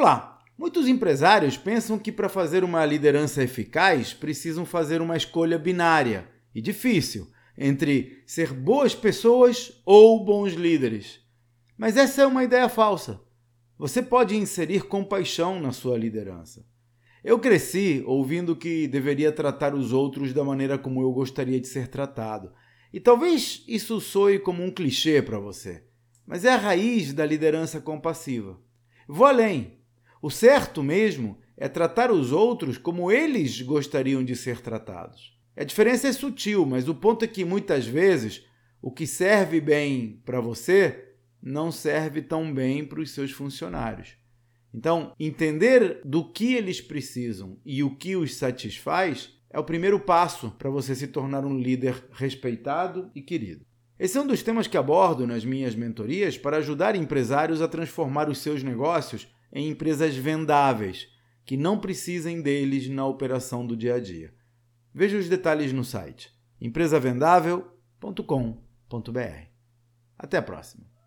Olá! Muitos empresários pensam que para fazer uma liderança eficaz precisam fazer uma escolha binária e difícil entre ser boas pessoas ou bons líderes. Mas essa é uma ideia falsa. Você pode inserir compaixão na sua liderança. Eu cresci ouvindo que deveria tratar os outros da maneira como eu gostaria de ser tratado. E talvez isso soe como um clichê para você, mas é a raiz da liderança compassiva. Vou além. O certo mesmo é tratar os outros como eles gostariam de ser tratados. A diferença é sutil, mas o ponto é que muitas vezes o que serve bem para você não serve tão bem para os seus funcionários. Então, entender do que eles precisam e o que os satisfaz é o primeiro passo para você se tornar um líder respeitado e querido. Esse é um dos temas que abordo nas minhas mentorias para ajudar empresários a transformar os seus negócios em empresas vendáveis, que não precisem deles na operação do dia a dia. Veja os detalhes no site empresavendável.com.br. Até a próxima!